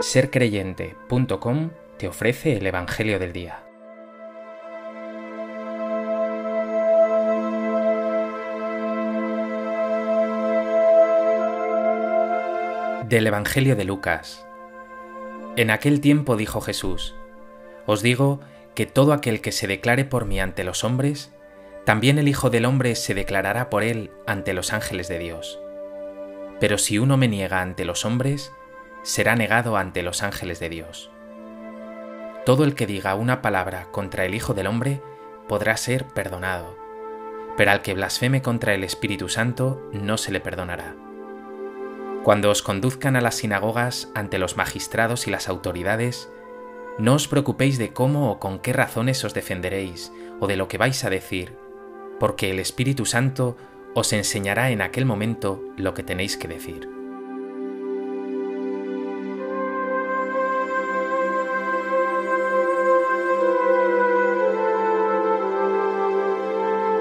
sercreyente.com te ofrece el Evangelio del Día. Del Evangelio de Lucas. En aquel tiempo dijo Jesús, Os digo que todo aquel que se declare por mí ante los hombres, también el Hijo del Hombre se declarará por él ante los ángeles de Dios. Pero si uno me niega ante los hombres, será negado ante los ángeles de Dios. Todo el que diga una palabra contra el Hijo del Hombre podrá ser perdonado, pero al que blasfeme contra el Espíritu Santo no se le perdonará. Cuando os conduzcan a las sinagogas ante los magistrados y las autoridades, no os preocupéis de cómo o con qué razones os defenderéis o de lo que vais a decir, porque el Espíritu Santo os enseñará en aquel momento lo que tenéis que decir.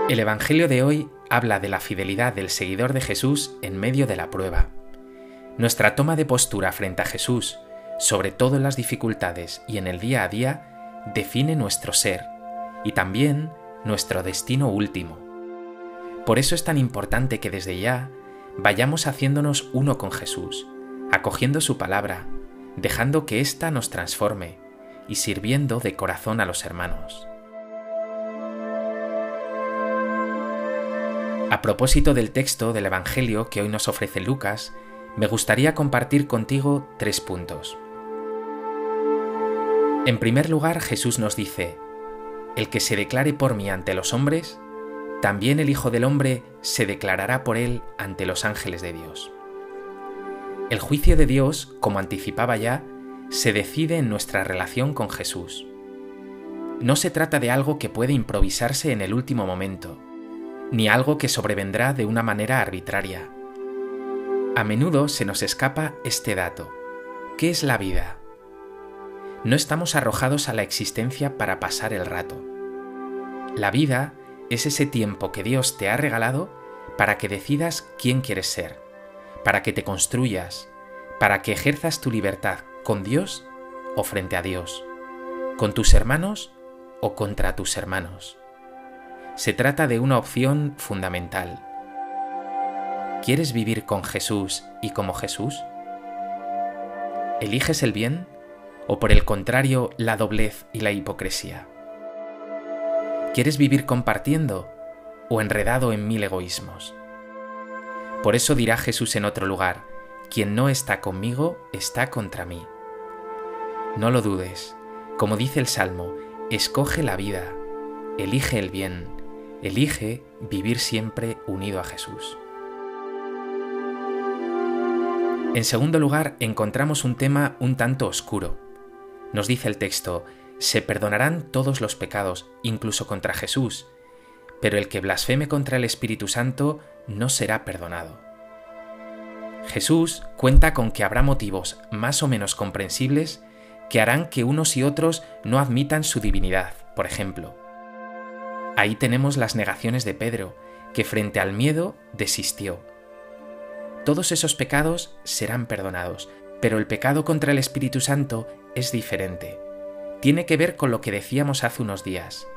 El Evangelio de hoy habla de la fidelidad del seguidor de Jesús en medio de la prueba. Nuestra toma de postura frente a Jesús, sobre todo en las dificultades y en el día a día, define nuestro ser y también nuestro destino último. Por eso es tan importante que desde ya vayamos haciéndonos uno con Jesús, acogiendo su palabra, dejando que ésta nos transforme y sirviendo de corazón a los hermanos. A propósito del texto del Evangelio que hoy nos ofrece Lucas, me gustaría compartir contigo tres puntos. En primer lugar, Jesús nos dice, El que se declare por mí ante los hombres, también el Hijo del Hombre se declarará por él ante los ángeles de Dios. El juicio de Dios, como anticipaba ya, se decide en nuestra relación con Jesús. No se trata de algo que puede improvisarse en el último momento, ni algo que sobrevendrá de una manera arbitraria. A menudo se nos escapa este dato. ¿Qué es la vida? No estamos arrojados a la existencia para pasar el rato. La vida es ese tiempo que Dios te ha regalado para que decidas quién quieres ser, para que te construyas, para que ejerzas tu libertad con Dios o frente a Dios, con tus hermanos o contra tus hermanos. Se trata de una opción fundamental. ¿Quieres vivir con Jesús y como Jesús? ¿Eliges el bien o por el contrario la doblez y la hipocresía? ¿Quieres vivir compartiendo o enredado en mil egoísmos? Por eso dirá Jesús en otro lugar, quien no está conmigo está contra mí. No lo dudes, como dice el Salmo, escoge la vida, elige el bien, elige vivir siempre unido a Jesús. En segundo lugar, encontramos un tema un tanto oscuro. Nos dice el texto, se perdonarán todos los pecados, incluso contra Jesús, pero el que blasfeme contra el Espíritu Santo no será perdonado. Jesús cuenta con que habrá motivos más o menos comprensibles que harán que unos y otros no admitan su divinidad, por ejemplo. Ahí tenemos las negaciones de Pedro, que frente al miedo desistió. Todos esos pecados serán perdonados, pero el pecado contra el Espíritu Santo es diferente tiene que ver con lo que decíamos hace unos días,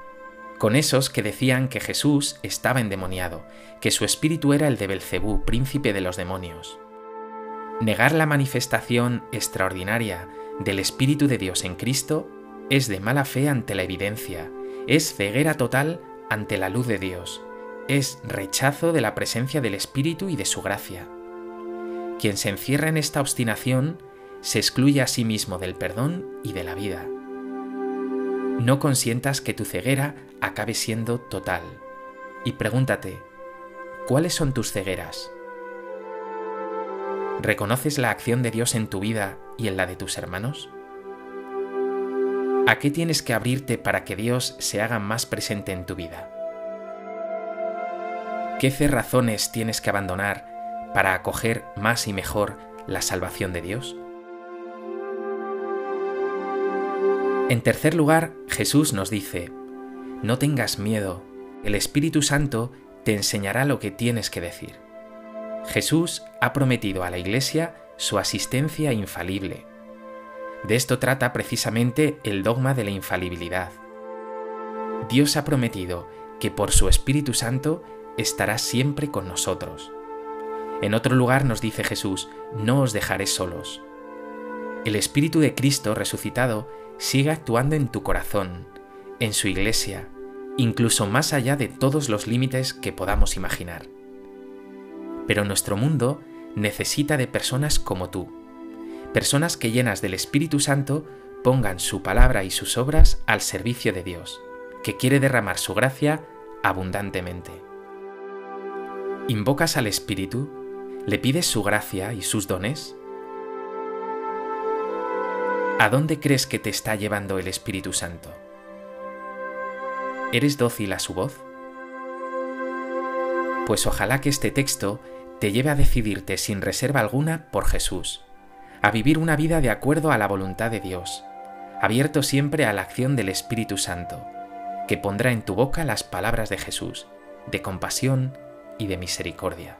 con esos que decían que Jesús estaba endemoniado, que su espíritu era el de Belcebú, príncipe de los demonios. Negar la manifestación extraordinaria del Espíritu de Dios en Cristo es de mala fe ante la evidencia, es ceguera total ante la luz de Dios, es rechazo de la presencia del Espíritu y de su gracia. Quien se encierra en esta obstinación se excluye a sí mismo del perdón y de la vida. No consientas que tu ceguera acabe siendo total. Y pregúntate, ¿cuáles son tus cegueras? ¿Reconoces la acción de Dios en tu vida y en la de tus hermanos? ¿A qué tienes que abrirte para que Dios se haga más presente en tu vida? ¿Qué cerrazones tienes que abandonar para acoger más y mejor la salvación de Dios? En tercer lugar, Jesús nos dice, no tengas miedo, el Espíritu Santo te enseñará lo que tienes que decir. Jesús ha prometido a la Iglesia su asistencia infalible. De esto trata precisamente el dogma de la infalibilidad. Dios ha prometido que por su Espíritu Santo estará siempre con nosotros. En otro lugar nos dice Jesús, no os dejaré solos. El Espíritu de Cristo resucitado sigue actuando en tu corazón, en su iglesia, incluso más allá de todos los límites que podamos imaginar. Pero nuestro mundo necesita de personas como tú, personas que llenas del Espíritu Santo pongan su palabra y sus obras al servicio de Dios, que quiere derramar su gracia abundantemente. ¿Invocas al Espíritu? ¿Le pides su gracia y sus dones? ¿A dónde crees que te está llevando el Espíritu Santo? ¿Eres dócil a su voz? Pues ojalá que este texto te lleve a decidirte sin reserva alguna por Jesús, a vivir una vida de acuerdo a la voluntad de Dios, abierto siempre a la acción del Espíritu Santo, que pondrá en tu boca las palabras de Jesús, de compasión y de misericordia.